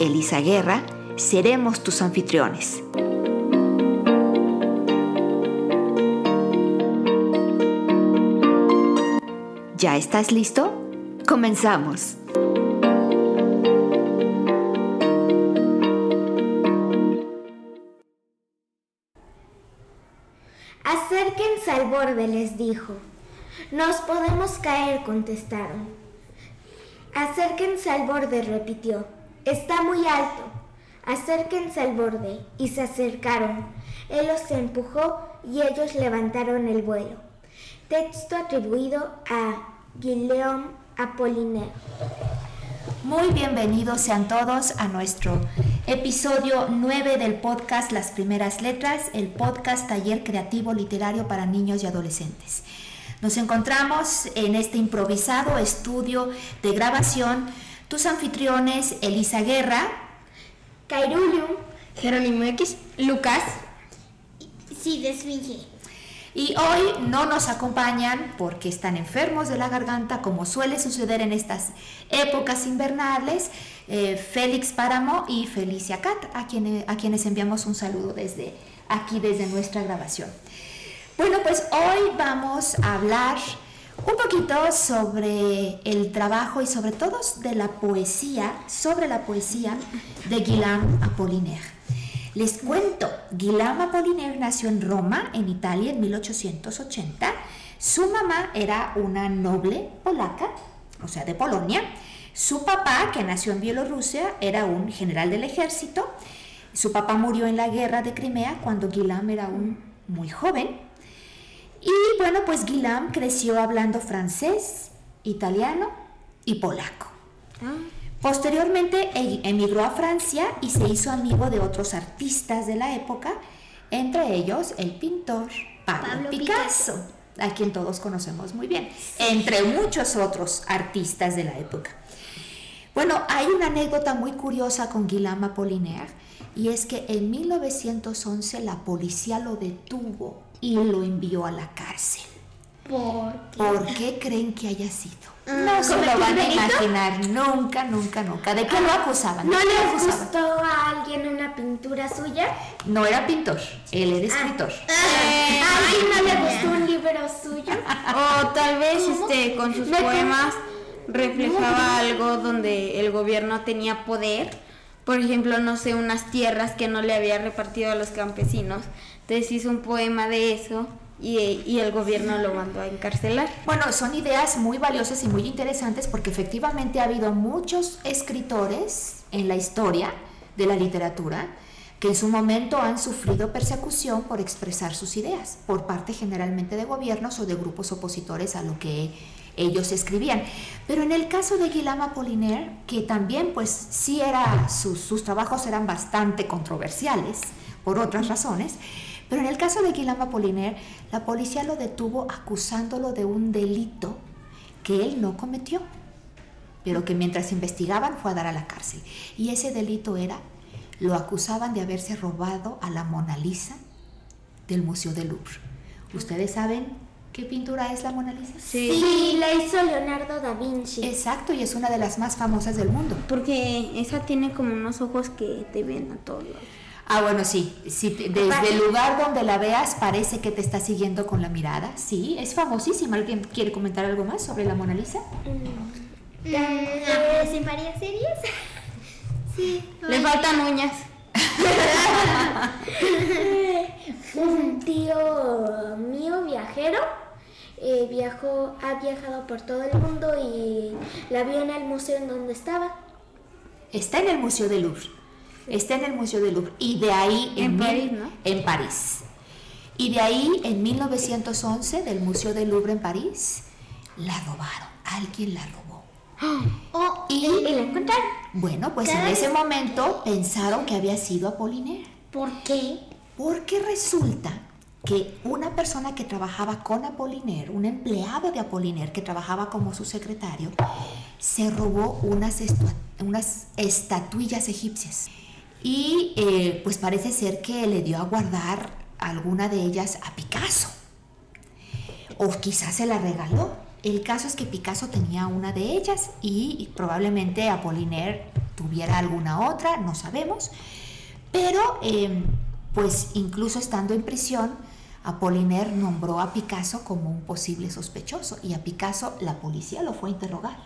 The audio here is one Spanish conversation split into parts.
Elisa Guerra, seremos tus anfitriones. ¿Ya estás listo? Comenzamos. Acérquense al borde, les dijo. Nos podemos caer, contestaron. Acérquense al borde, repitió. Está muy alto. Acérquense al borde. Y se acercaron. Él los empujó y ellos levantaron el vuelo. Texto atribuido a Guillaume Apollinaire. Muy bienvenidos sean todos a nuestro episodio 9 del podcast Las Primeras Letras, el podcast Taller Creativo Literario para Niños y Adolescentes. Nos encontramos en este improvisado estudio de grabación tus anfitriones Elisa Guerra, Cairulium, Jerónimo X, Lucas, sí, desfinge. Y hoy no nos acompañan porque están enfermos de la garganta, como suele suceder en estas épocas invernales, eh, Félix Páramo y Felicia Cat, a, quienes, a quienes enviamos un saludo desde aquí, desde nuestra grabación. Bueno, pues hoy vamos a hablar un poquito sobre el trabajo y sobre todo de la poesía, sobre la poesía de Guillaume Apollinaire. Les cuento, Guillaume Apollinaire nació en Roma, en Italia, en 1880. Su mamá era una noble polaca, o sea, de Polonia. Su papá, que nació en Bielorrusia, era un general del ejército. Su papá murió en la guerra de Crimea cuando Guillaume era un muy joven. Y bueno, pues Guillaume creció hablando francés, italiano y polaco. Posteriormente e- emigró a Francia y se hizo amigo de otros artistas de la época, entre ellos el pintor Pablo, Pablo Picasso, a quien todos conocemos muy bien, entre muchos otros artistas de la época. Bueno, hay una anécdota muy curiosa con Guillaume Apollinaire y es que en 1911 la policía lo detuvo y lo envió a la cárcel. ¿Por qué? ¿Por qué creen que haya sido? Ah, No se ¿cometió lo van a imaginar, nunca, nunca, nunca. ¿De qué lo acusaban? ¿No ¿De qué lo les acusaban? gustó a alguien una pintura suya? No era pintor, él era escritor. Eh, ¿A alguien no le gustó un libro suyo? o tal vez este con sus poemas reflejaba algo donde el gobierno tenía poder. Por ejemplo, no sé, unas tierras que no le había repartido a los campesinos. Entonces hizo un poema de eso y, y el gobierno lo mandó a encarcelar. Bueno, son ideas muy valiosas y muy interesantes porque efectivamente ha habido muchos escritores en la historia de la literatura que en su momento han sufrido persecución por expresar sus ideas, por parte generalmente de gobiernos o de grupos opositores a lo que ellos escribían. Pero en el caso de Guillaume Apollinaire, que también pues sí era, sus, sus trabajos eran bastante controversiales por otras razones, pero en el caso de Guillaume Apollinaire, la policía lo detuvo acusándolo de un delito que él no cometió, pero que mientras investigaban fue a dar a la cárcel. Y ese delito era, lo acusaban de haberse robado a la Mona Lisa del Museo del Louvre. ¿Ustedes saben qué pintura es la Mona Lisa? Sí, la hizo Leonardo da Vinci. Exacto, y es una de las más famosas del mundo. Porque esa tiene como unos ojos que te ven a todos lados. Ah, bueno, sí, sí, desde el lugar donde la veas parece que te está siguiendo con la mirada. Sí, es famosísima. ¿Alguien quiere comentar algo más sobre la Mona Lisa? Eh, ¿Sin varias series? Sí. Le faltan uñas. Un tío mío viajero eh, viajó, ha viajado por todo el mundo y la vio en el museo en donde estaba. Está en el Museo del Louvre. Está en el Museo del Louvre. Y de ahí En mil- París, ¿no? En París. Y de ahí, en 1911, del Museo del Louvre en París, la robaron. Alguien la robó. Oh, Y- y, la encontraron. Bueno, pues en ese momento pensaron que había sido Apoliner. ¿Por qué? Porque resulta que una persona que trabajaba con Apoliner, un empleado de Apoliner que trabajaba como su secretario, se robó unas, unas estatuillas egipcias. Y eh, pues parece ser que le dio a guardar alguna de ellas a Picasso. O quizás se la regaló. El caso es que Picasso tenía una de ellas y probablemente Apollinaire tuviera alguna otra, no sabemos. Pero, eh, pues incluso estando en prisión, Apollinaire nombró a Picasso como un posible sospechoso y a Picasso la policía lo fue a interrogar.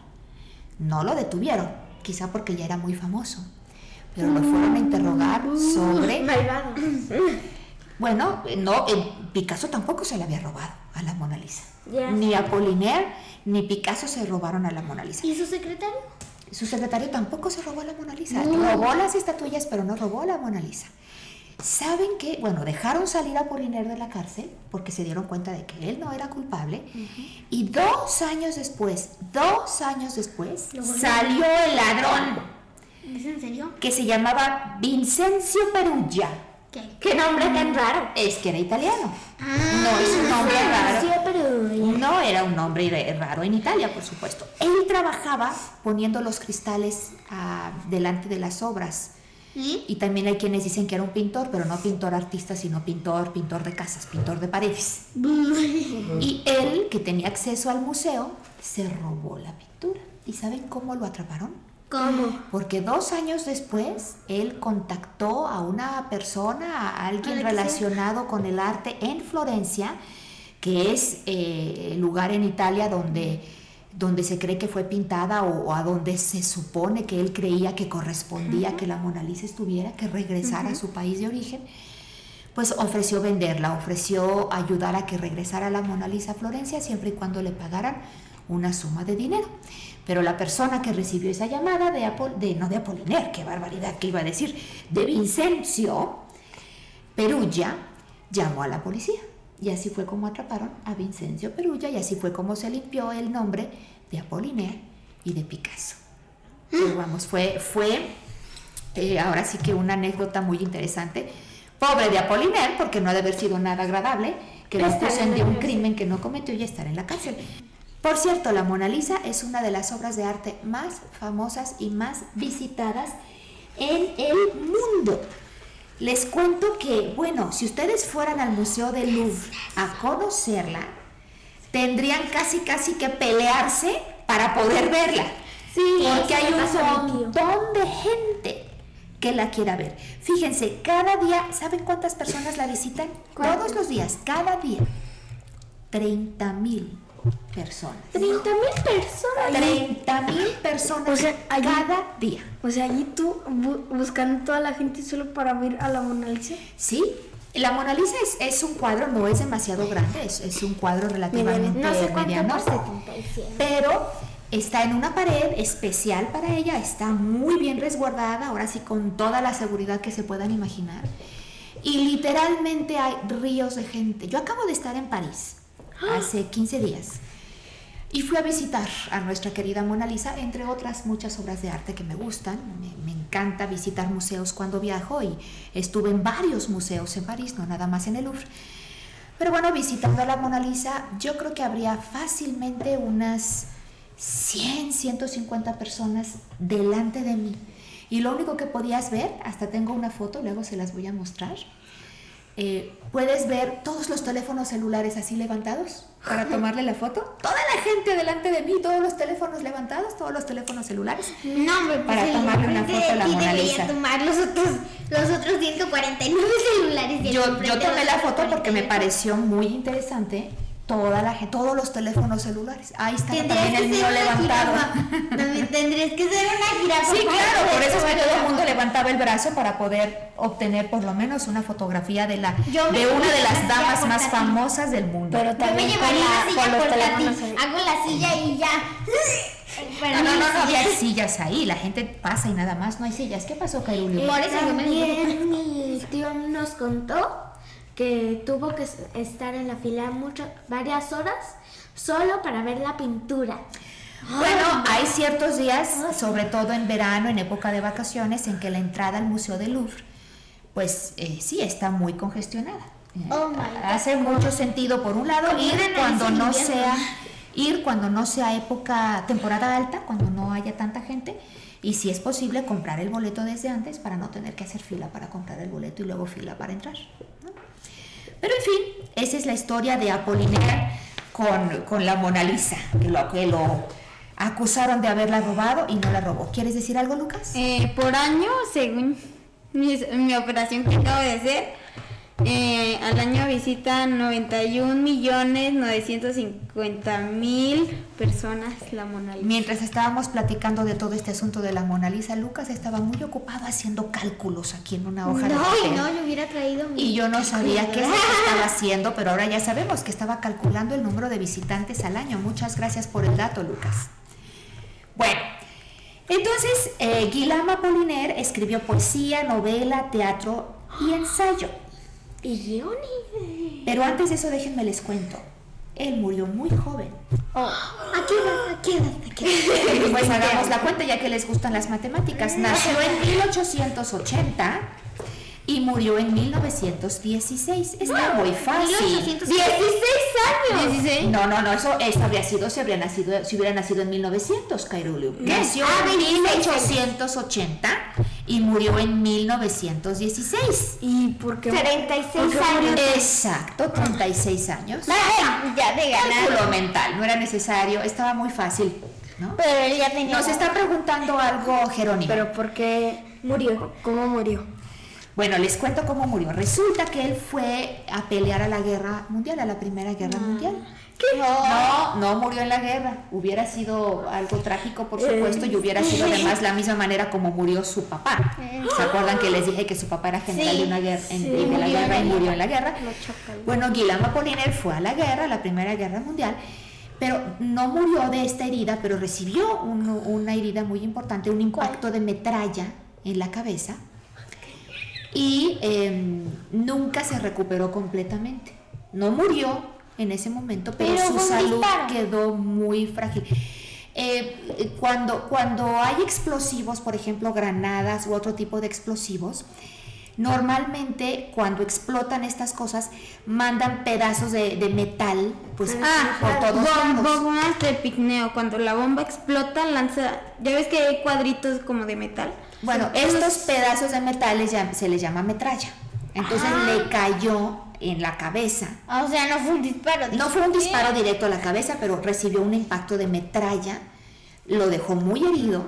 No lo detuvieron, quizá porque ya era muy famoso, pero lo fueron a interrogar sobre Malvado. bueno, no, Picasso tampoco se la había robado a la Mona Lisa. Ya. Ni Apollinaire ni Picasso se robaron a la Mona Lisa. ¿Y su secretario? Su secretario tampoco se robó a la Mona Lisa. Robó las estatuillas, pero no robó a la Mona Lisa. ¿Saben qué? Bueno, dejaron salir a Apollinaire de la cárcel porque se dieron cuenta de que él no era culpable. Y dos años después, dos años después, salió el ladrón ¿Es en serio? que se llamaba Vincencio Perugia. ¿Qué? ¿Qué nombre tan raro? Es que era italiano. Ah, No es un nombre raro. Pero... No era un nombre re- raro en Italia, por supuesto. Él trabajaba poniendo los cristales ah, delante de las obras. ¿Y? Y también hay quienes dicen que era un pintor, pero no pintor artista, sino pintor, pintor de casas, pintor de paredes. Y él, que tenía acceso al museo, se robó la pintura. ¿Y saben cómo lo atraparon? ¿Cómo? Porque dos años después, él contactó a una persona, a alguien A relacionado con el arte en Florencia, que es eh, el lugar en Italia donde, donde se cree que fue pintada o, o a donde se supone que él creía que correspondía que la Mona Lisa estuviera, que regresara a su país de origen. Pues ofreció venderla, ofreció ayudar a que regresara la Mona Lisa a Florencia siempre y cuando le pagaran una suma de dinero. Pero la persona que recibió esa llamada de, Apol de no de Apoliner, qué barbaridad que iba a decir, de Vincencio Perugia, llamó a la policía. Y así fue como atraparon a Vincencio Perugia y así fue como se limpió el nombre de Apoliner y de Picasso. Pero vamos, fue, fue eh, ahora sí que una anécdota muy interesante. Pobre de Apoliner, porque no ha de haber sido nada agradable que lo acusen de un crimen que no cometió y estar en la cárcel. Por cierto, la Mona Lisa es una de las obras de arte más famosas y más visitadas en el mundo. Les cuento que, bueno, si ustedes fueran al Museo del Louvre a conocerla, tendrían casi casi que pelearse para poder verla. Sí, porque hay un montón de gente que la quiera ver. Fíjense, cada día, ¿saben cuántas personas la visitan? Todos los días, cada día. 30 mil personas. 30 mil personas. 30 mil personas O sea, allí- cada día. O sea, allí tú bu- buscando toda la gente solo para ver a la Mona Lisa. Sí, la Mona Lisa es, es un cuadro, no es demasiado grande, es, es un cuadro relativamente No sé cuánto mediano, por 77. pero está en una pared especial para ella, está muy bien resguardada, ahora sí con toda la seguridad que se puedan imaginar. Y literalmente hay ríos de gente. Yo acabo de estar en París hace 15 días y fui a visitar a nuestra querida Mona Lisa, entre otras muchas obras de arte que me gustan. Me, encanta visitar museos cuando viajo y estuve en varios museos en París, no nada más en el Louvre. Pero bueno, visitando a la Mona Lisa, yo creo que habría fácilmente unas 100, 150 personas delante de mí. Y lo único que podías ver, hasta tengo una foto, luego se las voy a mostrar. Eh, puedes ver todos los teléfonos celulares así levantados para tomarle la foto. Toda la gente delante de mí, todos los teléfonos levantados, todos los teléfonos celulares. No, hombre, pues Para tomarle una foto a la Mona Lisa. tomar los otros, los otros 149 celulares. Yo, yo tomé la foto porque me 48. pareció muy interesante toda la gente, todos los teléfonos celulares. Ahí está también el mío levantado. También tendrías que ser una jirafa. Sí, claro, por eso es que todo el mundo levantaba el brazo para poder obtener por lo menos una fotografía de la de una de llevaría las damas más famosas del mundo. Pero Yo me también con, llevaría la- silla con los. Hago la silla y ya. No, no, no, no había sillas ahí, la gente pasa y nada más, no hay sillas. ¿Qué pasó, Cairulio? Por eso yo me También mi tío nos contó que tuvo que estar en la fila muchas, varias horas solo para ver la pintura. Bueno, hay ciertos días, sobre todo en verano, en época de vacaciones, en que la entrada al Museo del Louvre, pues eh, sí está muy congestionada. Eh, Oh, my God. hace mucho sentido, por un lado, ir cuando no sea ir cuando no sea época temporada alta, cuando no haya tanta gente. Y si es posible, comprar el boleto desde antes para no tener que hacer fila para comprar el boleto y luego fila para entrar. ¿no? Pero en fin, esa es la historia de Apollinaire con, con la Mona Lisa, que lo, que lo acusaron de haberla robado y no la robó. ¿Quieres decir algo, Lucas? Eh, por año, según mi, mi operación que acabo de hacer, eh, al año visitan 91 millones 950 mil personas la Mona Lisa. Mientras estábamos platicando de todo este asunto de la Mona Lisa, Lucas estaba muy ocupado haciendo cálculos aquí en una hoja de No, papel. y no, yo hubiera traído mi... Y yo no sabía qué estaba haciendo, pero ahora ya sabemos que estaba calculando el número de visitantes al año. Muchas gracias por el dato, Lucas. Bueno, entonces eh, Guillaume Apollinaire escribió poesía, novela, teatro y ensayo. Y. Pero antes de eso déjenme les cuento. Él murió muy joven. Aquí edad, aquí edad, aquí edad. Pues hagamos la cuenta ya que les gustan las matemáticas. Nació en 1880 y murió en 1916. Está muy fácil. 1800. 16 años. 16. No, no, no, eso, eso habría sido si, habría nacido, si hubiera nacido en 1900, Cairulio. Nació Ah, en 26 1880 y murió en 1916. ¿Y por qué? 36 ¿Por qué años. Exacto, 36 años. ya de Cálculo mental, no era necesario, estaba muy fácil. ¿no? Pero él ya tenía... Nos está preguntando algo Jerónimo. ¿Pero por qué? Murió. ¿Cómo murió? Bueno, les cuento cómo murió. Resulta que él fue a pelear a la guerra mundial, a la primera guerra mundial. ¿Qué? No, no murió en la guerra. Hubiera sido algo trágico, por supuesto, y hubiera sido además la misma manera como murió su papá. ¿Se acuerdan que les dije que su papá era general de una guerra, en, de la guerra y murió en la guerra? Bueno, Guillermo Apollinaire fue a la guerra, la primera guerra mundial, pero no murió de esta herida, pero recibió un- una herida muy importante, un impacto de metralla en la cabeza y em, nunca se recuperó completamente. No murió en ese momento, pero, Pero su salud disparo. quedó muy frágil. Eh, cuando, cuando hay explosivos, por ejemplo, granadas u otro tipo de explosivos, normalmente cuando explotan estas cosas mandan pedazos de, de metal pues Ah, por todos bom- lados. bombas de picneo. Cuando la bomba explota, lanza. Ya ves que hay cuadritos como de metal. Bueno, estos pedazos de metales ya- se les llama metralla. Entonces le cayó en la cabeza. O sea, no fue un disparo. No fue un disparo directo a la cabeza, pero recibió un impacto de metralla, lo dejó muy herido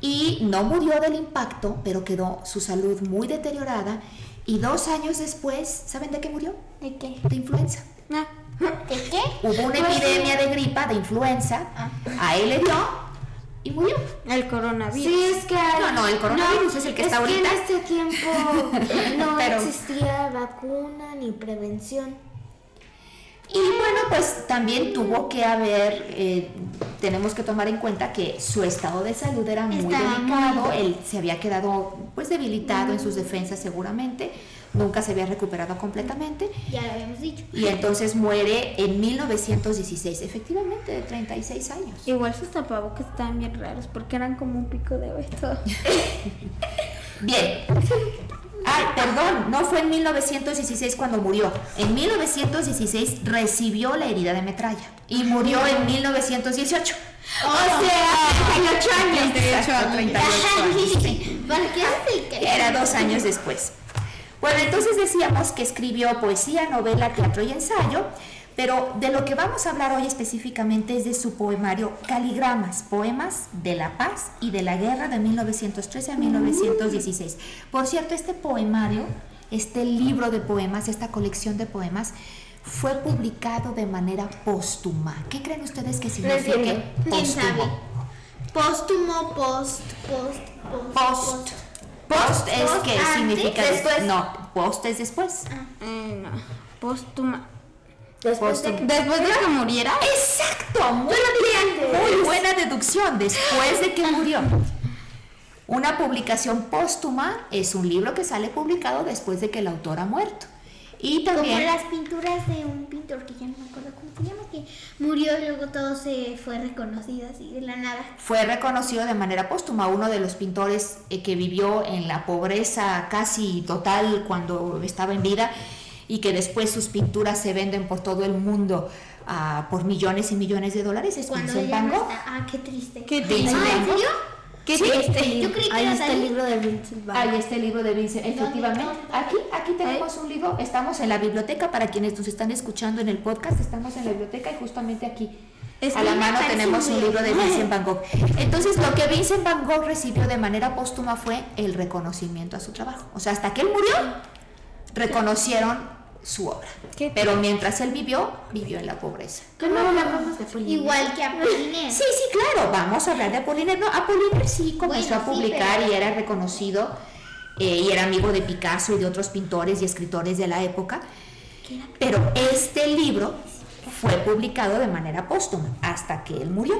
y no murió del impacto, pero quedó su salud muy deteriorada y dos años después, ¿saben de qué murió? ¿De qué? De influenza. Ah. ¿De qué? Hubo una epidemia de gripa, de influenza, a él le dio y murió. El coronavirus. Sí, es que... hay- No, no, el coronavirus es el que está es ahorita. Que en este tiempo no Pero- existía vacuna ni prevención. Y bueno, pues también tuvo que haber, eh, tenemos que tomar en cuenta que su estado de salud era muy delicado, él se había quedado pues debilitado en sus defensas seguramente, nunca se había recuperado completamente Ya lo habíamos dicho. y entonces muere en 1916, efectivamente de 36 años. Igual sus tapabocas estaban bien raros porque eran como un pico de ojo. Bien. Ay, perdón, no fue en 1916 cuando murió. En 1916 recibió la herida de metralla y murió en 1918. O sea, 38 años. 38 Exacto, años. 38 años, sí. ¿Para qué hace que Era dos años después. Bueno, entonces decíamos que escribió poesía, novela, teatro y ensayo, pero de lo que vamos a hablar hoy específicamente es de su poemario Caligramas, poemas de la paz y de la guerra de 1913 a 1916. Por cierto, este poemario, este libro de poemas, esta colección de poemas, fue publicado de manera póstuma. ¿Qué creen ustedes que significa. Póstumo, post, post, post. Post. Post es Post que antes, significa des- después. No, post es después. Eh, no. Póstuma. Después de Póstumo. Después de que muriera. Exacto, muy muy buena deducción, después de que murió. Una publicación póstuma es un libro que sale publicado después de que el autor ha muerto. Y Como también las pinturas de un pintor que ya no me acuerdo se llama, que murió y luego todo se fue reconocido así de la nada. Fue reconocido de manera póstuma, uno de los pintores eh, que vivió en la pobreza casi total cuando estaba en vida y que después sus pinturas se venden por todo el mundo uh, por millones y millones de dólares es Cuando Vincent Van no Gogh. está- Ah, qué triste. Qué triste. Ah, ¿en serio? ¿Qué Sí, este- Yo creí que Ahí era está el libro de Vincent Van Ahí está el libro de Vincent, efectivamente. Aquí, aquí tenemos un libro, estamos en la biblioteca, para quienes nos están escuchando en el podcast, estamos en la biblioteca y justamente aquí. Es a la mano tenemos un libro de. Vincent Van Gogh. Entonces, lo que Vincent Van Gogh recibió de manera póstuma fue el reconocimiento a su trabajo. O sea, hasta que él murió, reconocieron su obra. Qué Pero mientras él vivió, vivió en la pobreza. ¿Cómo hablamos de Apollinaire? Igual que Apollinaire. Sí, sí, claro, vamos a hablar de Apollinaire. No, Apollinaire sí comenzó Bueno, a sí, publicar pero- y era reconocido eh, y era amigo de Picasso y de otros pintores y escritores de la época. Pero este libro fue publicado de manera póstuma hasta que él murió.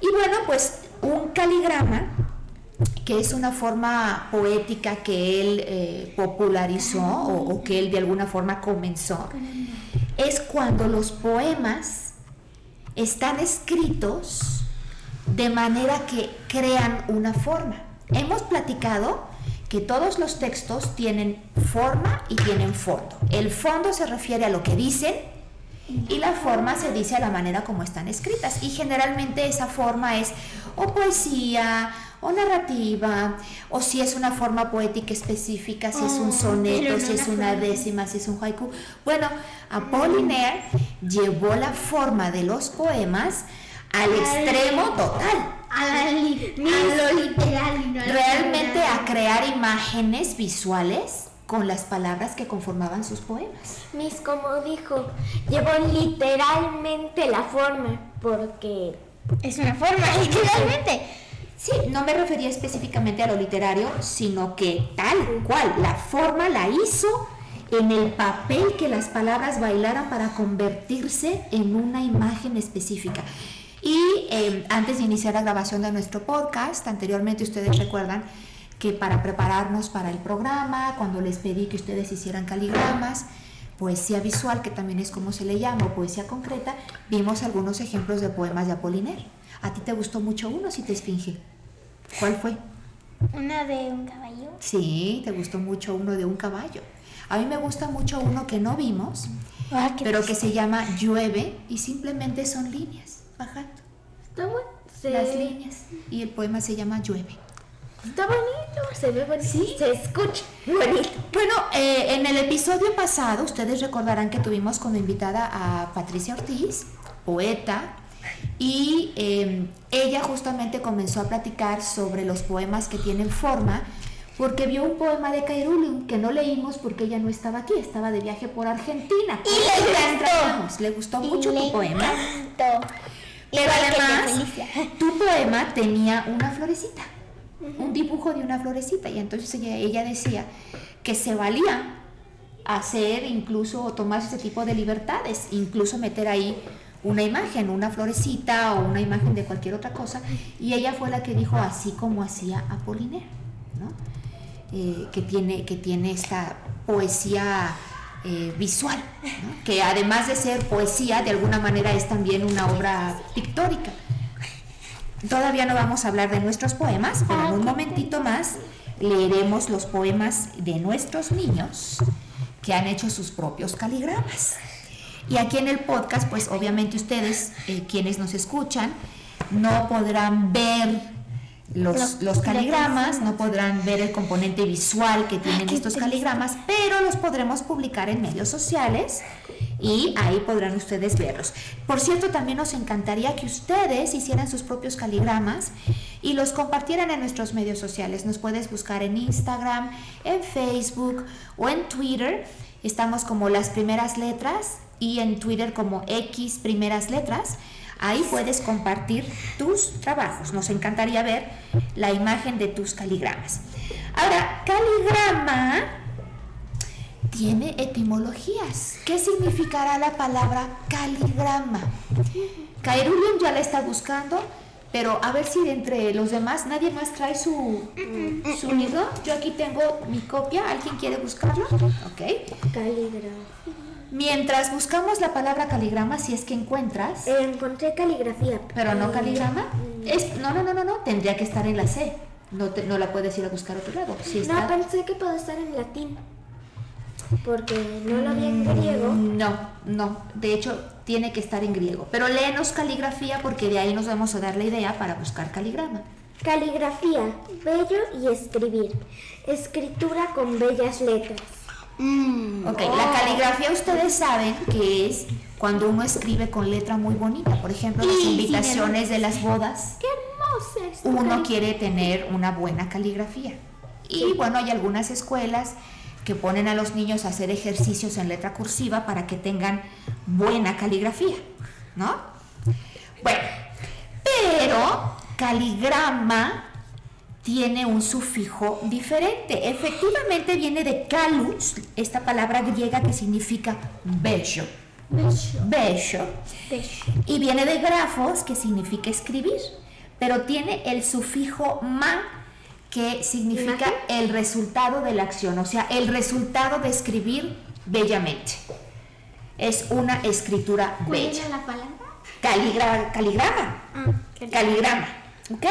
Y bueno, pues un caligrama, que es una forma poética que él eh, popularizó o, o que él de alguna forma comenzó, es cuando los poemas están escritos de manera que crean una forma. Hemos platicado que todos los textos tienen forma y tienen fondo. El fondo se refiere a lo que dicen y la forma se dice a la manera como están escritas. Y generalmente esa forma es o poesía o narrativa, o si es una forma poética específica, si es un Oh, soneto, no si es una forma. décima, si es un haiku. Bueno, Apollinaire llevó la forma de los poemas al extremo total. A, la li- a lo literal. no Realmente a crear imágenes visuales con las palabras que conformaban sus poemas. Miss, como dijo, llevó literalmente la forma, porque es una forma, literalmente. Sí, no me refería específicamente a lo literario, sino que tal cual, la forma la hizo en el papel que las palabras bailaran para convertirse en una imagen específica. Y eh, antes de iniciar la grabación de nuestro podcast, anteriormente ustedes recuerdan que para prepararnos para el programa, cuando les pedí que ustedes hicieran caligramas, poesía visual, que también es como se le llama, poesía concreta, vimos algunos ejemplos de poemas de Apollinaire. ¿A ti te gustó mucho uno, si te esfinge? ¿Cuál fue? Una de un caballo. Sí, te gustó mucho uno de un caballo. A mí me gusta mucho uno que no vimos, Ah, pero que se llama Llueve y simplemente son líneas, bajando Está bueno. Se, las líneas. Y el poema se llama Llueve. Está bonito, se ve bonito. Se escucha bonito. Bueno, eh, en el episodio pasado ustedes recordarán que tuvimos como invitada a Patricia Ortiz, poeta, y eh, ella justamente comenzó a platicar sobre los poemas que tienen forma, porque vio un poema de Cairulum que no leímos porque ella no estaba aquí, estaba de viaje por Argentina. Y le encantó. Le gustó mucho tu poema. encantó. Pero además, tu poema tenía una florecita, un dibujo de una florecita, y entonces ella, ella decía que se valía hacer incluso o tomar ese tipo de libertades, incluso meter ahí una imagen, una florecita o una imagen de cualquier otra cosa, y ella fue la que dijo así como hacía Apollinaire. Eh, que, tiene, que tiene esta poesía eh, visual, que además de ser poesía, de alguna manera es también una obra pictórica. Todavía no vamos a hablar de nuestros poemas, pero en un momentito más leeremos los poemas de nuestros niños que han hecho sus propios caligramas. Y aquí en el podcast, pues obviamente ustedes, eh, quienes nos escuchan, no podrán ver los, los caligramas, no podrán ver el componente visual que tienen estos caligramas, pero los podremos publicar en medios sociales y ahí podrán ustedes verlos. Por cierto, también nos encantaría que ustedes hicieran sus propios caligramas y los compartieran en nuestros medios sociales. Nos puedes buscar en Instagram, en Facebook o en Twitter. Estamos como las primeras letras y en Twitter como X primeras letras. Ahí puedes compartir tus trabajos. Nos encantaría ver la imagen de tus caligramas. Ahora, caligrama tiene etimologías. ¿Qué significará la palabra caligrama? Kairulium ya la está buscando, pero a ver si entre los demás nadie más trae su, su libro. Yo aquí tengo mi copia. ¿Alguien quiere buscarlo? Ok. Caligrafía. Mientras buscamos la palabra caligrama, si es que encuentras, Eh, encontré caligrafía. pero no Eh, caligrama, es, no, no, no, no, no, tendría que estar en la C. No, te- no la puedes ir a buscar a otro lado. Si No, pensé que puede estar en latín. Porque no lo vi en griego. No, no. De hecho, tiene que estar en griego. Pero léenos caligrafía porque de ahí nos vamos a dar la idea para buscar caligrama. Caligrafía, bello y escribir. Escritura con bellas letras. Ok, la caligrafía ustedes saben que es cuando uno escribe con letra muy bonita. Por ejemplo, las invitaciones de las bodas. ¡Qué hermosa es Uno quiere tener una buena caligrafía. Y bueno, hay algunas escuelas que ponen a los niños a hacer ejercicios en letra cursiva para que tengan buena caligrafía, ¿no? Bueno, pero caligrama tiene un sufijo diferente. Efectivamente viene de calus, esta palabra griega que significa bello. Bello. Y viene de grafos, que significa escribir. Pero tiene el sufijo ma, que significa el resultado de la acción, o sea, el resultado de escribir bellamente. Es una escritura bella. la palabra? Caligra- caligrama. Caligrama. ¿Ok?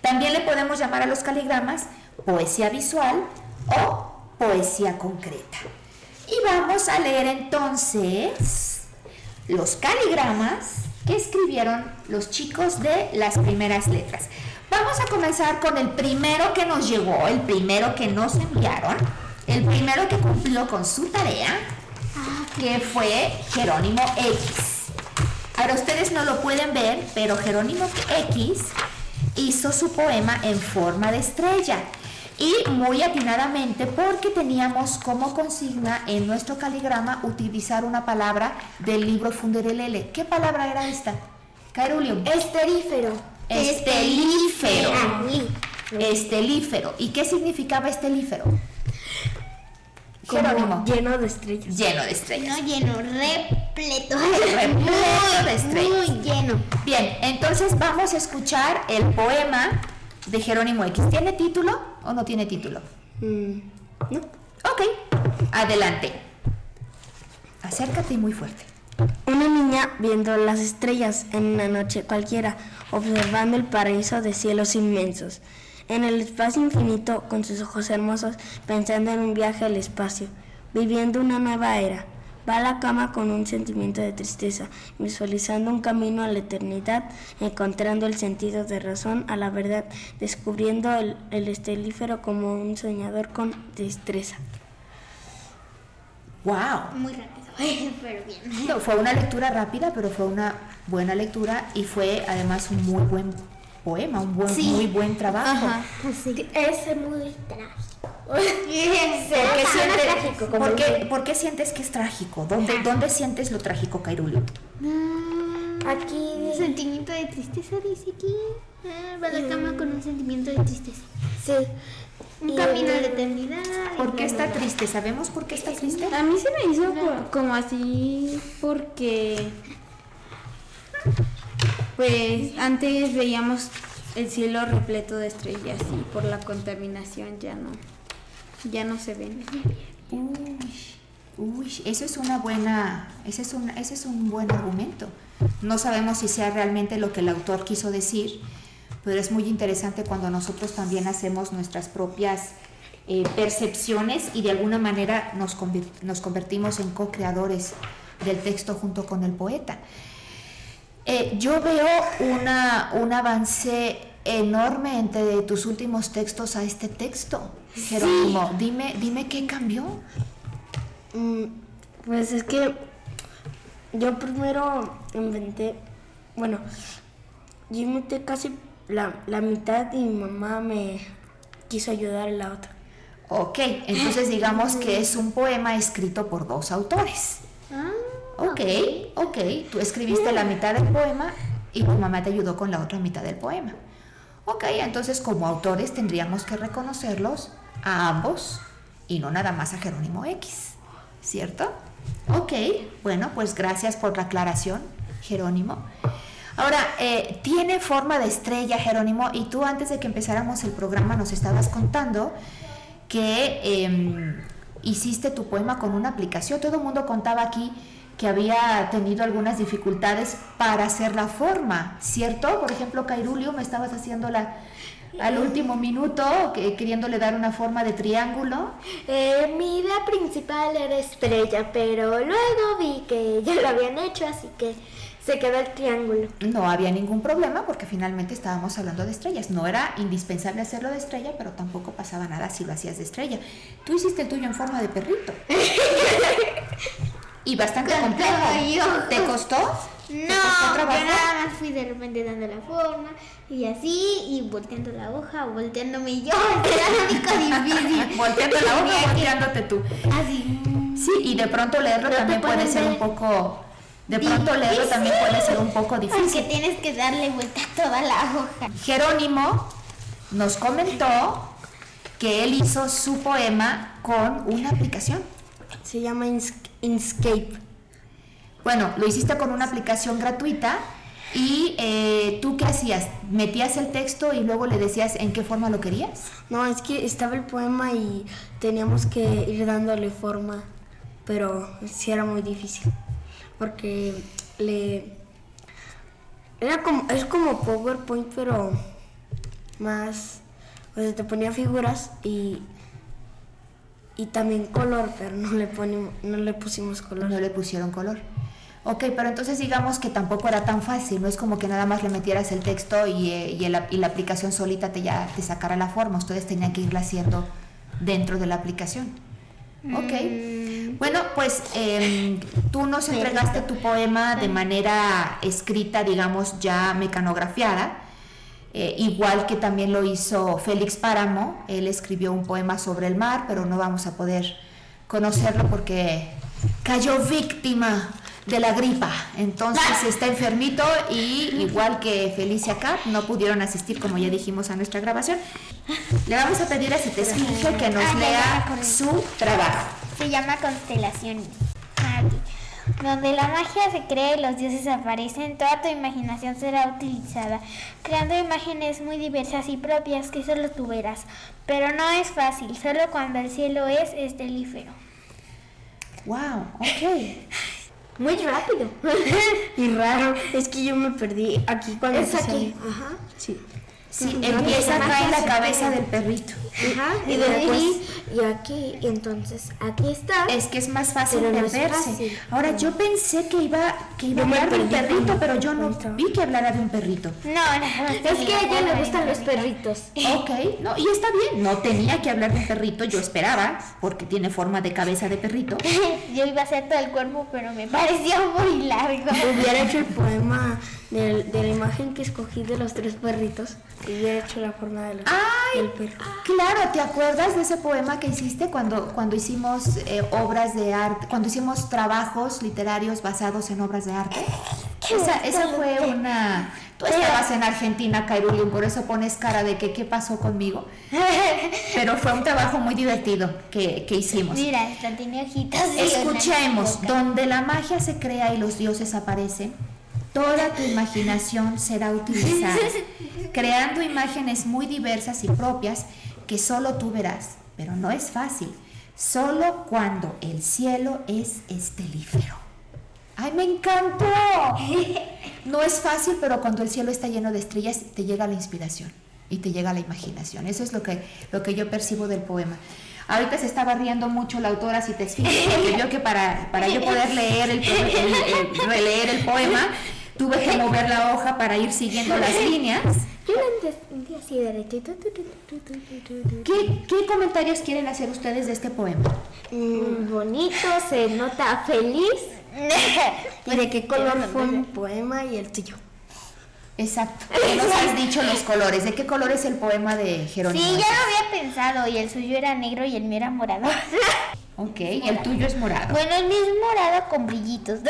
También le podemos llamar a los caligramas poesía visual o poesía concreta. Y vamos a leer entonces los caligramas que escribieron los chicos de las primeras letras. Vamos a comenzar con el primero que nos llegó, el primero que nos enviaron, el primero que cumplió con su tarea, que fue Jerónimo X. Ahora ustedes no lo pueden ver, pero Jerónimo X hizo su poema en forma de estrella y muy atinadamente porque teníamos como consigna en nuestro caligrama utilizar una palabra del libro Funderelele. ¿Qué palabra era esta? Caerulium. Esterífero. Estelífero. Estelífero. ¿Y qué significaba estelífero? Jerónimo. Lleno de estrellas. Lleno de estrellas. No lleno, repleto. Repleto de estrellas. Muy lleno. Bien, entonces vamos a escuchar el poema de Jerónimo X. ¿Tiene título o no tiene título? Mm, no. Ok, adelante. Acércate muy fuerte. Una niña viendo las estrellas en una noche cualquiera, observando el paraíso de cielos inmensos. En el espacio infinito, con sus ojos hermosos, pensando en un viaje al espacio, viviendo una nueva era. Va a la cama con un sentimiento de tristeza, visualizando un camino a la eternidad, encontrando el sentido de razón a la verdad, descubriendo el, el estelífero como un soñador con destreza. ¡Wow! Muy rápido, pero bien. No, fue una lectura rápida, pero fue una buena lectura y fue además un muy buen poema, un buen, muy buen trabajo. Es muy trágico. ¿Por qué, sientes, trágico, ¿por, qué, dice. por qué sientes que es trágico? ¿Dónde, ¿dónde sientes lo trágico, Cairulio? Aquí Un sentimiento de tristeza, dice aquí. Ah, va a la cama con un sentimiento de tristeza. sí. Un Y- camino a la eternidad. ¿Por qué está triste? ¿Sabemos por qué está triste? A mí se me hizo por- como así porque pues antes veíamos el cielo repleto de estrellas y por la contaminación ya no ya no se ven. Uy, uy, eso es una buena, ese es un, es un buen argumento. No sabemos si sea realmente lo que el autor quiso decir, pero es muy interesante cuando nosotros también hacemos nuestras propias eh, percepciones y de alguna manera nos, nos convertimos en co-creadores del texto junto con el poeta. Eh, yo veo una, un avance enorme entre tus últimos textos a este texto. Jerónimo, dime, dime qué cambió. Mm, Pues es que yo primero inventé, bueno, yo inventé casi la, la mitad y mi mamá me quiso ayudar en la otra. Ok, entonces digamos que es un poema escrito por dos autores. Ah, Ok, ok, tú escribiste la mitad del poema y tu mamá te ayudó con la otra mitad del poema. Ok, entonces como autores tendríamos que reconocerlos a ambos y no nada más a Jerónimo X, ¿cierto? Ok, bueno, pues gracias por la aclaración, Jerónimo. Ahora, eh, tiene forma de estrella, Jerónimo, y tú antes de que empezáramos el programa nos estabas contando que em, hiciste tu poema con una aplicación. Todo el mundo contaba aquí que había tenido algunas dificultades para hacer la forma, ¿cierto? Por ejemplo, Cairulio, me estabas haciendo la al último minuto, que, queriéndole dar una forma de triángulo. Eh, mi idea principal era estrella, pero luego vi que ya lo habían hecho, así que se quedó el triángulo. No había ningún problema porque finalmente estábamos hablando de estrellas. No era indispensable hacerlo de estrella, pero tampoco pasaba nada si lo hacías de estrella. Tú hiciste el tuyo en forma de perrito. y bastante complejo. ¿Te costó? No, yo nada más fui de repente dando la forma y así, y volteando la hoja, volteándome yo, era lo único difícil. Volteando la hoja, volteándote tú. Así. Sí, y de pronto leerlo también puede ser un poco... De pronto leerlo también puede ser un poco difícil. Porque tienes que darle vuelta a toda la hoja. Jerónimo nos comentó que él hizo su poema con una aplicación. Se llama Inkscape. Bueno, lo hiciste con una aplicación gratuita y eh, tú qué hacías? ¿Metías el texto y luego le decías en qué forma lo querías? No, es que estaba el poema y teníamos que ir dándole forma, pero sí era muy difícil porque le era como es como PowerPoint pero más o sea, te ponía figuras y y también color, pero no le ponimos, no le pusimos color. No le pusieron color. Ok, pero entonces digamos que tampoco era tan fácil, no es como que nada más le metieras el texto y, eh, y, la aplicación solita te ya te sacara la forma, ustedes tenían que irla haciendo dentro de la aplicación. Ok, mm. bueno, pues em, tú nos entregaste tu poema de manera escrita, digamos, ya mecanografiada, eh, igual que también lo hizo Félix Páramo, él escribió un poema sobre el mar, pero no vamos a poder conocerlo porque cayó víctima de la gripa. Entonces está enfermito y igual que Felicia Cap no pudieron asistir como ya dijimos a nuestra grabación. Le vamos a pedir a Citesfinge que nos ah, lea su trabajo. Se llama Constelaciones. Donde la magia se crea y los dioses aparecen, toda tu imaginación será utilizada, creando imágenes muy diversas y propias que solo tú verás. Pero no es fácil, solo cuando el cielo es estelífero. Wow, ok. Muy rápido. y raro. Es que yo me perdí aquí cuando Es aquí. Ajá. Sí. Sí, empieza acá en la cabeza del perrito. Ajá, y, después y aquí, y entonces aquí está. Es que es más fácil perderse. Ahora yo pensé que iba que iba a hablar de un perrito, pero yo no vi que hablara de un perrito. No, no, es que a ella le gustan los perritos. Ok, no, y está bien, no tenía que hablar de un perrito, yo esperaba, porque tiene forma de cabeza de perrito. yo iba a hacer todo el cuerpo, pero me pareció muy largo. Hubiera hecho el poema de, de la imagen que escogí de los tres perritos y he hecho la forma de del perro. Claro, ¿te acuerdas de ese poema que hiciste cuando, cuando hicimos eh, obras de arte, cuando hicimos trabajos literarios basados en obras de arte? Esa, esa fue una... Tú estabas en Argentina, Cairulín, por eso pones cara de que qué pasó conmigo. Pero fue un trabajo muy divertido que, que hicimos. Mira, tiene ojitos. Escuchemos, donde la magia se crea y los dioses aparecen, toda tu imaginación será utilizada, creando imágenes muy diversas y propias que solo tú verás, pero no es fácil, solo cuando el cielo es estelífero. ¡Ay, me encantó! No es fácil, pero cuando el cielo está lleno de estrellas te llega la inspiración y te llega la imaginación. Eso es lo que, lo que yo percibo del poema. Ahorita se estaba riendo mucho la autora, si te fijas, porque vio que para, para yo poder leer el, releer el poema, tuve que mover la hoja para ir siguiendo las líneas. Yo lo entendí así derechito. ¿Qué, ¿Qué comentarios quieren hacer ustedes de este poema? Mm, bonito, se nota feliz. ¿Y de qué color fue mi poema y el tuyo? Exacto. ¿Qué nos has dicho los colores? ¿De qué color es el poema de Jerónimo? Sí, ya lo había pensado y el suyo era negro y el mío era morado. Ok, el tuyo es morado. Bueno, el mío es morado con brillitos.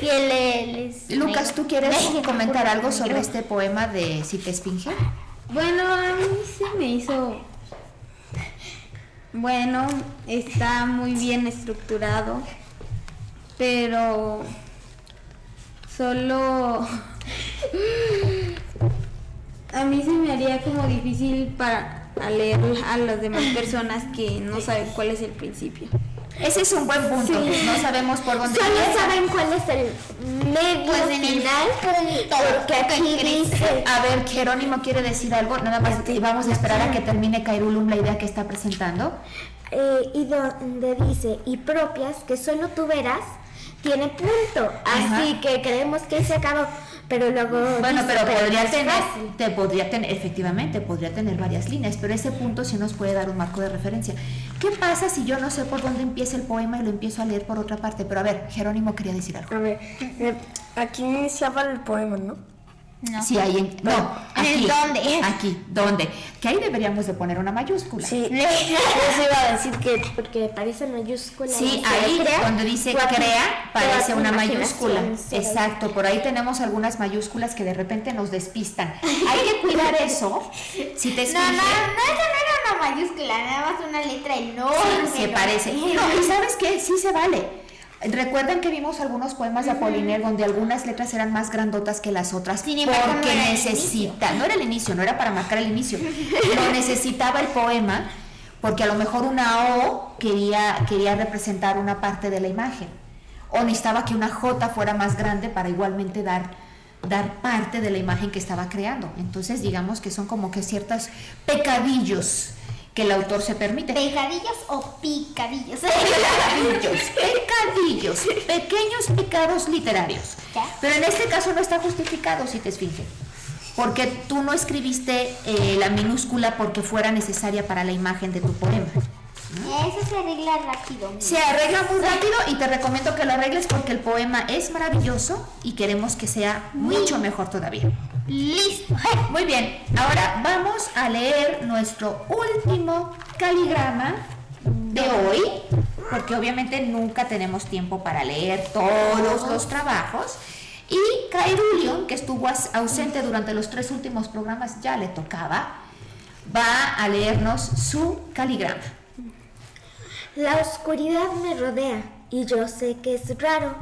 y el, es Lucas, ¿tú quieres comentar algo sobre este poema de Si te esfinge? Bueno, a mí se me hizo... Bueno, está muy bien estructurado, pero solo a mí se me haría como difícil para a leer a las demás personas que no saben cuál es el principio. Ese es un buen punto. No sabemos por dónde Solo empieza. saben cuál es el medio Pues en el final, porque aquí dice... A ver, Jerónimo quiere decir algo. Nada más y vamos a esperar a que termine Kairulum la idea que está presentando. eh, y donde dice y propias que solo tú verás tiene punto así Ajá. que creemos que se acabó pero luego Bueno, dice, pero podría tener, fácil". te podría tener, efectivamente, podría tener varias líneas, pero ese punto sí nos puede dar un marco de referencia. ¿Qué pasa si yo no sé por dónde empieza el poema y lo empiezo a leer por otra parte? Pero a ver, Jerónimo quería decir algo. A ver, eh, aquí iniciaba el poema, ¿no? No. Sí, ahí en, no, ¿En el aquí, dónde? Aquí, ¿dónde? Que ahí deberíamos de poner una mayúscula. Sí, eso iba a decir que porque parece mayúscula Sí, ahí crea, cuando dice crea parece una mayúscula. se- Exacto, por ahí tenemos algunas mayúsculas que de repente nos despistan. Hay que cuidar eso. Si te No, no, no, eso no era una mayúscula, nada más una letra enorme. se ¿no? parece. No, y sabes qué, sí se vale. Recuerdan que vimos algunos poemas de Apollinaire donde algunas letras eran más grandotas que las otras. Sin no porque el necesita, no era el inicio, no era para marcar el inicio, lo necesitaba el poema porque a lo mejor una O quería, quería representar una parte de la imagen. O necesitaba que una J fuera más grande para igualmente dar dar parte de la imagen que estaba creando. Entonces, digamos que son como que ciertos pecadillos que el autor se permite. ¿Pecadillos o picadillos? Pecadillos, pecadillos, pequeños pecados literarios. Pero en este caso no está justificado, si te esfinge. Porque tú no escribiste eh, la minúscula porque fuera necesaria para la imagen de tu poema. Eso se arregla rápido. mira. Se arregla muy rápido y te recomiendo que lo arregles porque el poema es maravilloso y queremos que sea mucho mejor todavía. Listo. Muy bien, ahora vamos a leer nuestro último caligrama de hoy, porque obviamente nunca tenemos tiempo para leer todos los trabajos. Y Kairulion, que estuvo ausente durante los tres últimos programas, ya le tocaba, va a leernos su caligrama. La oscuridad me rodea y yo sé que es raro,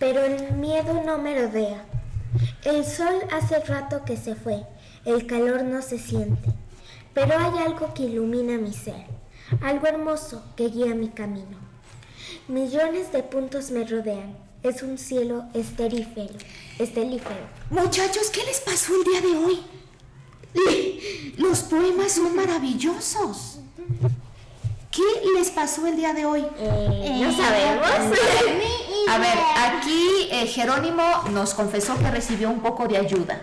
pero el miedo no me rodea. El sol hace rato que se fue, el calor no se siente, pero hay algo que ilumina mi ser, algo hermoso que guía mi camino. Millones de puntos me rodean, es un cielo esterífero, estelífero. Muchachos, ¿qué les pasó el día de hoy? Los poemas son maravillosos. ¿Qué les pasó el día de hoy? Eh, no sabemos. A ver, aquí eh, Jerónimo nos confesó que recibió un poco de ayuda.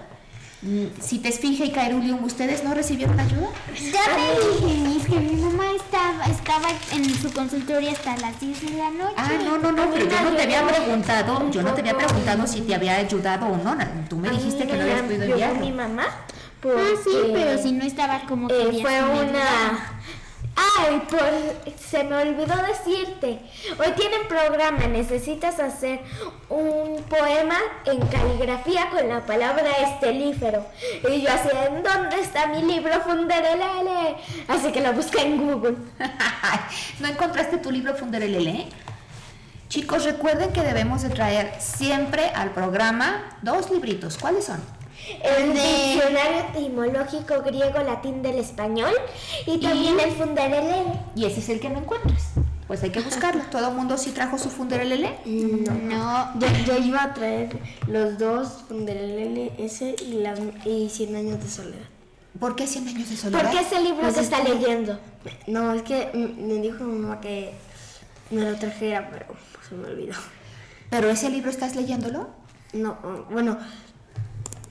Mm, Si te esfinge y Kairulium, ¿ustedes no recibieron ayuda? Ya te dije, Miss, que mi mamá estaba, estaba en su consultorio hasta las 10 de la noche. Ah, no, no, no, pero yo no te había preguntado, yo no te había preguntado si te había ayudado o no. Tú me dijiste que no habías podido Yo mi mamá. Ah, sí, pero si no estaba como que Eh, fue una. Ay, por... se me olvidó decirte. Hoy tienen programa. Necesitas hacer un poema en caligrafía con la palabra estelífero. Y yo así, ¿en dónde está mi libro Funderelele? Así que lo busqué en Google. ¿No encontraste tu libro Funderelele? Chicos, recuerden que debemos de traer siempre al programa dos libritos. ¿Cuáles son? El de- diccionario etimológico griego-latín del español y también el Funderelele. Y ese es el que no encuentras. Pues hay que buscarlo. ¿Todo el mundo sí trajo su Funderelele? No, Yo, yo iba a traer los dos del LLS y, las, y 100 años de soledad. ¿Por qué 100 años de soledad? ¿Por qué ese libro Pues se es está que- leyendo? No, es que me dijo mi mamá que me lo trajera, pero se me olvidó. ¿Pero ese libro estás leyéndolo? No, bueno,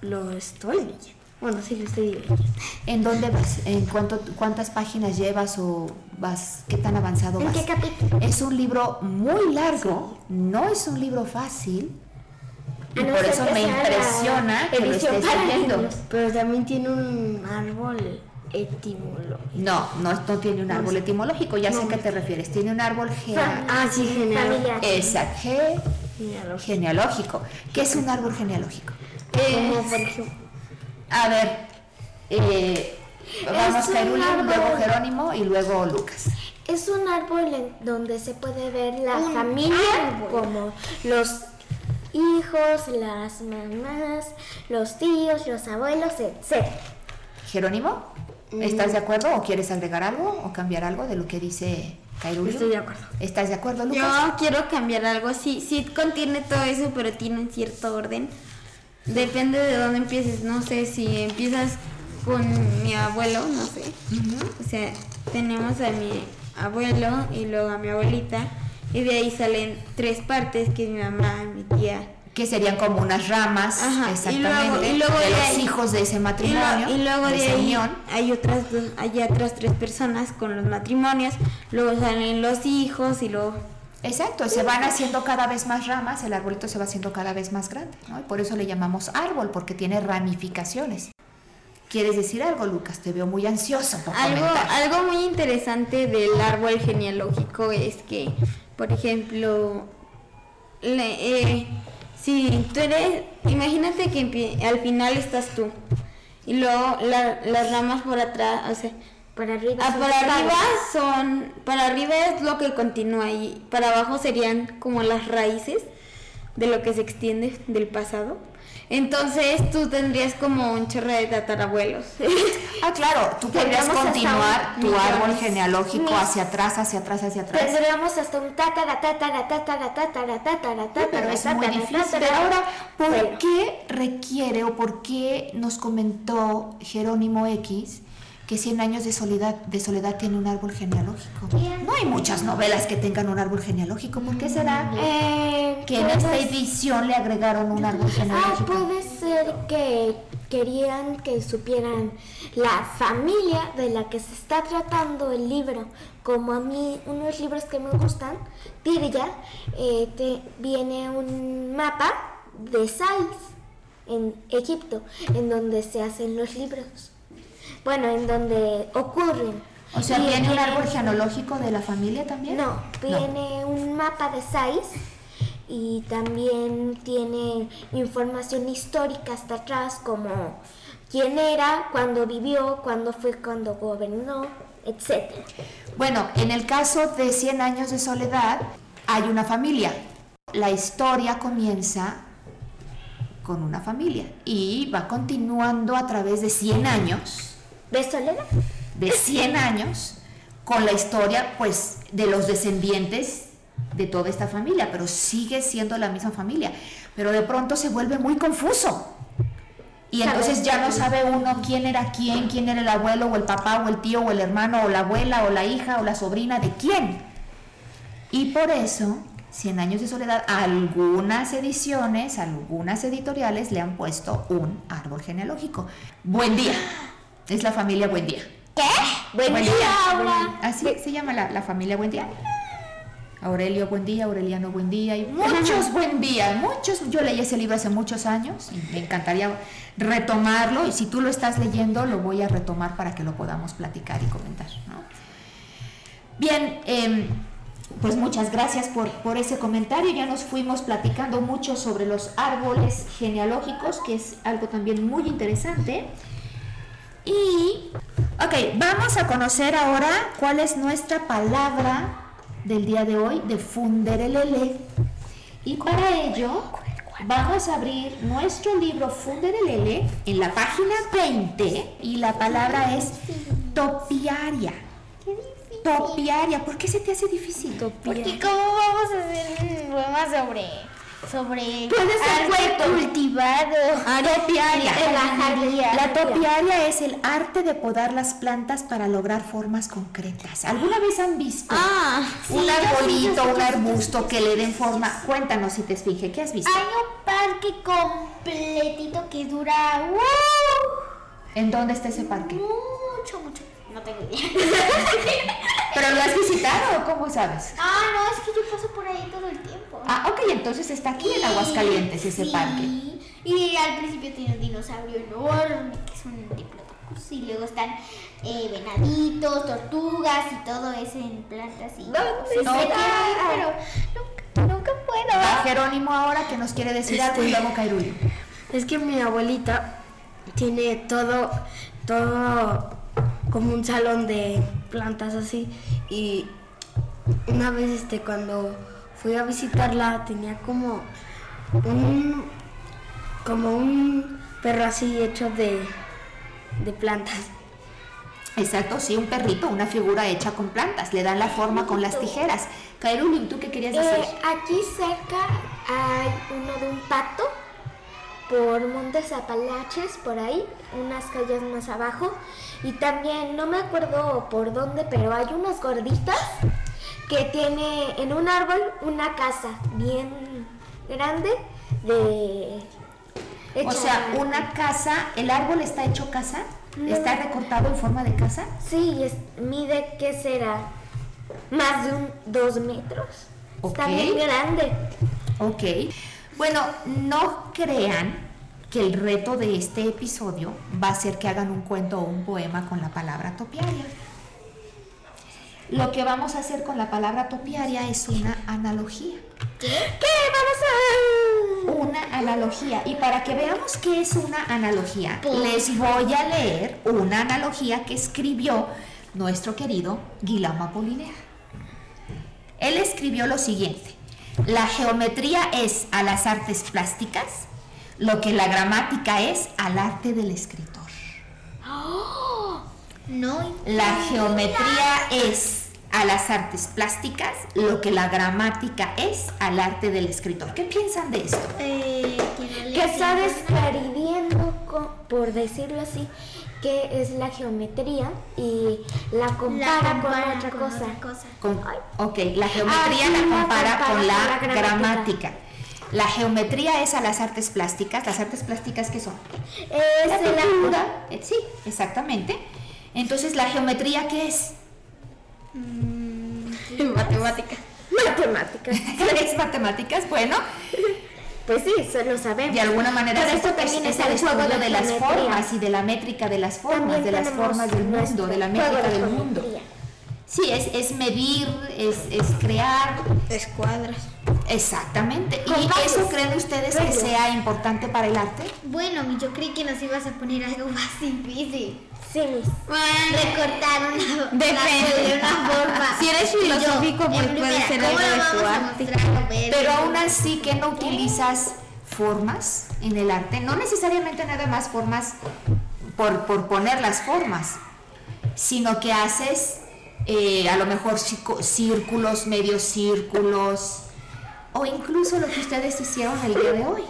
lo estoy leyendo. Bueno, sí lo estoy leyendo. ¿En dónde vas? ¿En cuánto, cuántas páginas llevas o vas? ¿Qué tan avanzado ¿En vas? qué capítulo? Es un libro muy largo, no es un libro fácil. Y no por eso me impresiona que lo estés leyendo. Pero también tiene un árbol etimológico. No, no, no tiene un árbol etimológico, ya sé a qué te refieres. Tiene un árbol gea- Ah, sí. Familiar. Exacto, ge- Genealógico. genealógico. ¿Qué es un árbol genealógico? Como por ejemplo, A ver, eh, vamos Es un Cairulín, árbol. luego Jerónimo y luego Lucas. Es un árbol en donde se puede ver la Un familia, árbol. como los hijos, las mamás, los tíos, los abuelos, etc. Jerónimo, ¿Estás de acuerdo o quieres agregar algo o cambiar algo de lo que dice Cairulio? Estoy de acuerdo. ¿Estás de acuerdo, Lucas? Yo quiero cambiar algo. Sí, sí contiene todo eso, pero tiene un cierto orden. Depende de dónde empieces. No sé si empiezas con mi abuelo, no sé. O sea, tenemos a mi abuelo y luego a mi abuelita. Y de ahí salen tres partes, que es mi mamá, mi tía. Que serían como unas ramas, Ajá, y exactamente, luego- y luego de de los hijos de ese Y, lo- matrimonio, y luego de, ahí unión. hay otras dos, hay otras tres personas con los matrimonios, luego salen los hijos y luego Exacto, se van haciendo cada vez más ramas, el arbolito se va haciendo cada vez más grande, ¿no? Y por eso le llamamos árbol, porque tiene ramificaciones. ¿Quieres decir algo, Lucas? Te veo muy ansioso por algo, comentar. algo muy interesante del árbol genealógico es que, por ejemplo, le- eh, si tú eres, imagínate que al final estás tú y luego la- las ramas por atrás, o sea, Para arriba. Ah, son para arriba son, para arriba es lo que continúa y para abajo serían como las raíces de lo que se extiende del pasado. Entonces tú tendrías como un chorro de tatarabuelos. Ah, claro, tú podrías continuar tu árbol millones. genealógico Mis- hacia atrás, hacia atrás, hacia atrás. Tendríamos hasta un tatara, tatara, tatara, tatara, tatara, Sí, pero tatara, es muy tatara, difícil. tatara. Pero ahora, ¿por qué requiere o por qué nos comentó Jerónimo X que 100 años de soledad, de soledad tiene un árbol genealógico? No hay muchas novelas que tengan un árbol genealógico. ¿Por qué será Eh, que en esta edición le agregaron un árbol Ah, genealógico? puede ser que querían que supieran la familia de la que se está tratando el libro. Como a mí, unos libros que me gustan, Tirya, eh, te- viene un mapa de Sais en Egipto, en donde se hacen los libros. Bueno, en donde ocurren. O sea, ¿viene un árbol genealógico de la familia también? No, viene un mapa de Sais y también tiene información histórica hasta atrás como quién era, cuándo vivió, cuándo fue cuando gobernó, etc. Bueno, en el caso de 100 años de soledad hay una familia. La historia comienza con una familia y va continuando a través de 100 años, ¿De Soledad? de 100 años, con la historia pues de los descendientes de toda esta familia, pero sigue siendo la misma familia, pero de pronto se vuelve muy confuso. Y entonces ya no sabe uno quién era quién, quién era el abuelo o el papá o el tío o el hermano o la abuela o la hija o la sobrina de quién. Y por eso, Cien años de soledad, algunas ediciones, algunas editoriales le han puesto un árbol genealógico. Buen día. Es la familia Buen día. ¿Qué? Buen, día, Aura. Así se llama la, la familia Buen día. Aurelio Buen día, Aureliano Buen día y muchos Buen día, muchos. Yo leí ese libro hace muchos años y me encantaría retomarlo y si tú lo estás leyendo lo voy a retomar para que lo podamos platicar y comentar. ¿no? Bien, em, pues muchas gracias por, por ese comentario. Ya nos fuimos platicando mucho sobre los árboles genealógicos, que es algo también muy interesante. Y, ok, vamos a conocer ahora cuál es nuestra palabra del día de hoy de Funderelele. Y para ello vamos a abrir nuestro libro Funderelele en la página 20 y la palabra es topiaria. Topiaria, ¿por qué se te hace difícil? Porque cómo vamos a hacer un poema sobre sobre Puede ser arte cultivado. Topiaria. En la topiaria es el arte de podar las plantas para lograr formas concretas. ¿Alguna vez han visto Ah, un arbolito, un arbusto que le den forma? Cuéntanos si te fije, ¿qué has visto? Hay un parque completito que dura ¡uh! ¿En dónde está ese parque? mucho, mucho. No tengo idea. ¿Pero lo has visitado o cómo sabes? Ah, no, es que yo paso por ahí todo el tiempo. Ah, ok, entonces está aquí en Aguascalientes ese Sí, parque. Y al principio tiene un dinosaurio enorme, que es un diplodocus, y luego están eh, venaditos, tortugas y todo eso en plantas y? Me quiero ir, pero nunca, nunca puedo. Va Jerónimo ahora que nos quiere decir algo y luego Cairulio. Es que mi abuelita tiene todo, todo como un salón de plantas así. Y una vez este cuando fui a visitarla tenía como un como un perro así hecho de, de plantas. Exacto, sí, un perrito, una figura hecha con plantas, le dan la forma con las tijeras. Kairuli, ¿tú qué querías decir? Eh, aquí cerca hay uno de un pato por Montes Apalaches, por ahí, unas calles más abajo. Y también, no me acuerdo por dónde, pero hay unas gorditas que tiene en un árbol una casa bien grande de... O sea, una casa, el árbol está hecho casa, está recortado en forma de casa. Sí, es- mide, ¿qué será? Más de un dos metros. Está bien grande. Ok. Bueno, no crean que el reto de este episodio va a ser que hagan un cuento o un poema con la palabra topiaria. Lo que vamos a hacer con la palabra topiaria es una analogía. ¿Qué? Vamos a... Una analogía. Y para que veamos qué es una analogía, les voy a leer una analogía que escribió nuestro querido Guillermo Apolinera. Él escribió lo siguiente. La geometría es a las artes plásticas lo que la gramática es al arte del escritor. No. La geometría es a las artes plásticas lo que la gramática es al arte del escritor. ¿Qué piensan de esto? Eh, que no que por decirlo así, que es la geometría y la La compara, con otra con cosa. otra cosa. Con- Ay. ok, la geometría Ah, la la compara con con la, gramática. La geometría es a las artes plásticas. ¿Las artes plásticas qué son? Es La pintura. eh, Sí, exactamente. Entonces, ¿la geometría qué es? Matemática. matemáticas. ¿Es matemáticas? Bueno, Pues sí, eso lo sabemos. de alguna manera Pero sí, esto porque es, también es es el juego de de las formas y de la métrica de las formas, También de las formas del mundo, de la métrica de del mundo. Sí, es, es medir, es, es crear, Escuadras. exactamente. ¿Y eso creen ustedes que sea importante para el arte? Bueno, yo creí que nos ibas a poner algo más difícil. Sí, mis. Recortar una, Depende. de una forma. Si eres yo, filosófico, pues en puede primera, ser ¿cómo algo de tu arte. Pero aún así que no utilizas formas en el arte, no necesariamente nada más formas por, por poner las formas, sino que haces eh, a lo mejor círculos, medios círculos, o incluso lo que ustedes hicieron el día de hoy,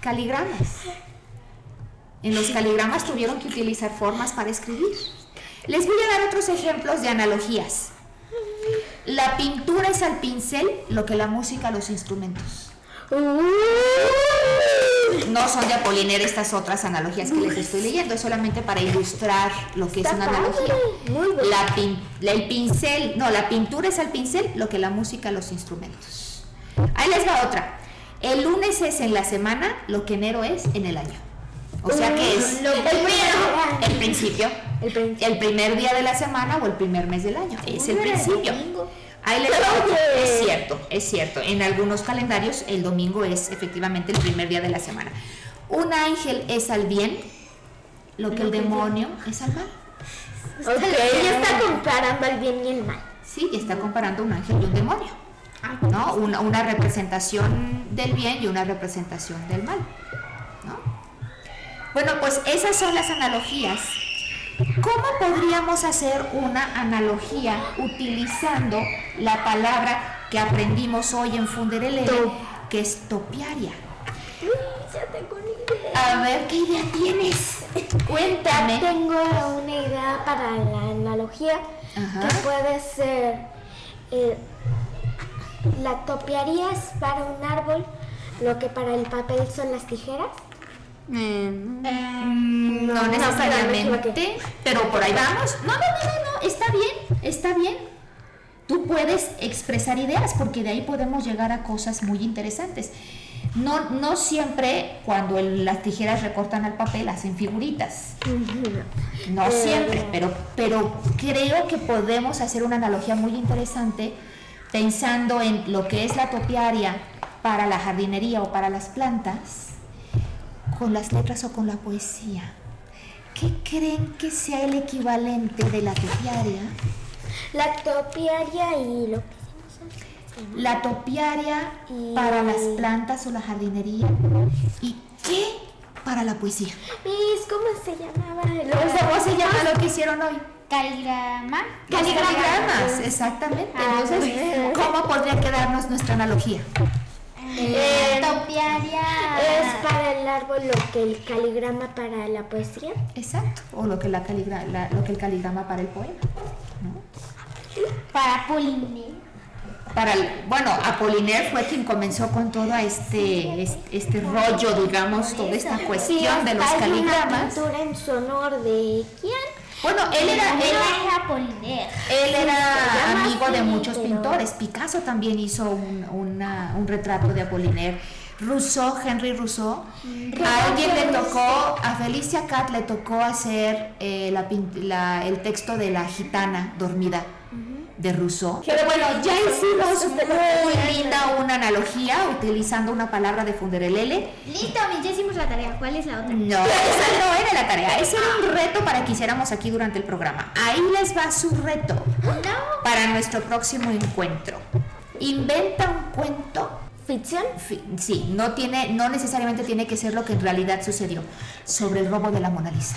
caligramas. En los caligramas tuvieron que utilizar formas para escribir. Les voy a dar otros ejemplos de analogías. La pintura es al pincel lo que la música a los instrumentos. No son de Apolinera estas otras analogías que les estoy leyendo, es solamente para ilustrar lo que es una analogía. La pin- la- el pincel, no, la pintura es al pincel lo que la música a los instrumentos. Ahí les va otra. El lunes es en la semana lo que enero es en el año. O sea que es Lo primero. el principio, El principio. el primer día de la semana o el primer mes del año. Es el principio. Ahí les. Es cierto, es cierto. En algunos calendarios el domingo es efectivamente el primer día de la semana. Un ángel es al bien, lo que el demonio es al mal. Ok, ella está comparando el bien y el mal. Sí, está comparando un ángel y un demonio. ¿No? Una, una representación del bien y una representación del mal. ¿No? Bueno, pues esas son las analogías. ¿Cómo podríamos hacer una analogía utilizando la palabra que aprendimos hoy en Funderelele, que es topiaria? Ya tengo una idea. A ver, ¿qué idea tienes? Cuéntame. tengo una idea para la analogía Ajá. que puede ser eh, la topiaría es para un árbol lo que para el papel son las tijeras. Eh, Mm, No, necesariamente, pero por ahí vamos. No, no, no, no, no, está bien, está bien. Tú puedes expresar ideas porque de ahí podemos llegar a cosas muy interesantes. No, no siempre cuando el- las tijeras recortan al papel hacen figuritas. No Pero- siempre, pero, pero creo que podemos hacer una analogía muy interesante pensando en lo que es la topiaria para la jardinería o para las plantas, con las letras o con la poesía. ¿Qué creen que sea el equivalente de la topiaria? La topiaria y lo que hicimos antes. La topiaria Y- para las plantas o la jardinería. ¿Y qué para la poesía. Miss, ¿cómo se llamaba? el- ¿Cómo se llama lo que hicieron hoy? Caligrama. Caligramas, exactamente. Ah, Entonces. ¿cómo podría quedarnos nuestra analogía? Eh, Topiaria. ¿Es para el árbol lo que el caligrama para la poesía? Exacto. O lo que, la caligra- la- lo que el caligrama para el poema. Para Poliné. Para el- bueno, Apollinaire fue quien comenzó con todo este, este, este rollo, digamos, toda esta cuestión de los Hay una caligramas. pintura en su honor de quién? Bueno, él era, él, Era Poliné. él era amigo de muchos pintores. Picasso también hizo un, una- un retrato de Apollinaire. Rousseau, Henry Rousseau, a alguien le tocó, a Felicia Cat le tocó hacer eh, la- el texto de la gitana dormida de Rousseau. Pero bueno, ya hicimos muy linda una analogía utilizando una palabra de Funderelele. Listo, ya hicimos la tarea. ¿Cuál es la otra? No, esa no era la tarea, ese era un reto para que hiciéramos aquí durante el programa. Ahí les va su reto No. para nuestro próximo encuentro. Inventa un cuento. ¿Ficción? fi- Sí, no tiene, no necesariamente tiene que ser lo que en realidad sucedió sobre el robo de la Mona Lisa.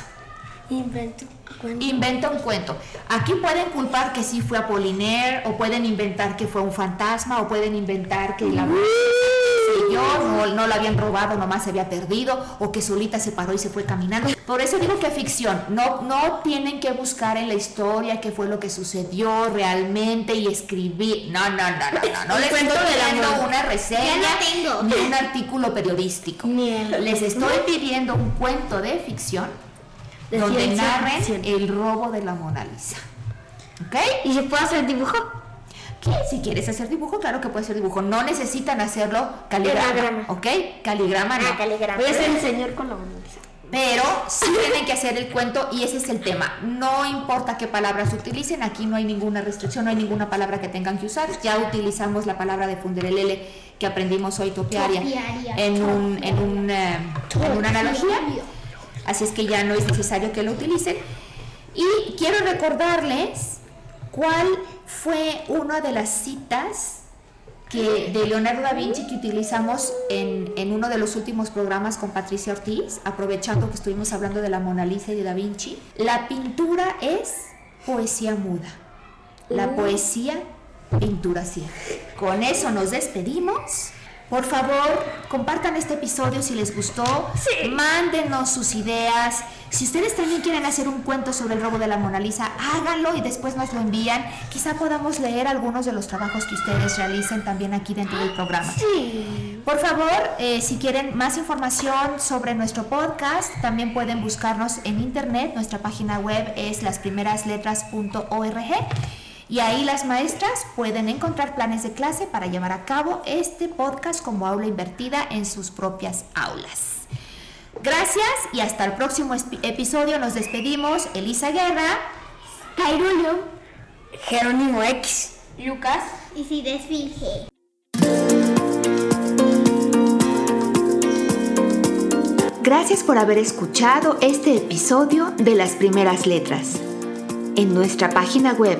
Invento. cuento. Inventa un cuento. Aquí pueden culpar que sí fue Apollinaire, o pueden inventar que fue un fantasma, o pueden inventar que la yo, no, no la habían robado, nomás se había perdido, o que solita se paró y se fue caminando. Por eso digo que ficción. No, no tienen que buscar en la historia qué fue lo que sucedió realmente y escribir. No, no, no, no, no. No les estoy pidiendo una reseña tengo. ni un artículo periodístico. Les estoy pidiendo un cuento de ficción donde narren el robo de la Mona Lisa. ¿Ok? ¿Y se puede hacer dibujo? ¿Qué? Si quieres hacer dibujo, claro que puedes hacer dibujo. No necesitan hacerlo caligrama. Enagrama. ¿Ok? Caligrama no. Ah, caligrama. Voy a ser el señor con la Mona Lisa. Pero sí tienen que hacer el cuento y ese es el tema. No importa qué palabras utilicen, aquí no hay ninguna restricción, no hay ninguna palabra que tengan que usar. Ya utilizamos la palabra de funderelele que aprendimos hoy, topiaria, Topiaria. en, un, en, un, eh, en una analogía. Así es que ya no es necesario que lo utilicen. Y quiero recordarles cuál fue una de las citas que de Leonardo da Vinci que utilizamos en, en uno de los últimos programas con Patricia Ortiz, aprovechando que estuvimos hablando de la Mona Lisa y de da Vinci. La pintura es poesía muda. La poesía, pintura ciega. Con eso nos despedimos. Por favor, compartan este episodio si les gustó. Mándenos sus ideas. Si ustedes también quieren hacer un cuento sobre el robo de la Mona Lisa, háganlo y después nos lo envían. Quizá podamos leer algunos de los trabajos que ustedes realicen también aquí dentro del programa. Por favor, eh, si quieren más información sobre nuestro podcast, también pueden buscarnos en internet. Nuestra página web es lasprimerasletras.org y ahí las maestras pueden encontrar planes de clase para llevar a cabo este podcast como aula invertida en sus propias aulas. Gracias y hasta el próximo episodio. Nos despedimos. Elisa Guerra. Cairulio. Jerónimo X. Lucas. Y si desfinge. Gracias por haber escuchado este episodio de Las Primeras Letras. En nuestra página web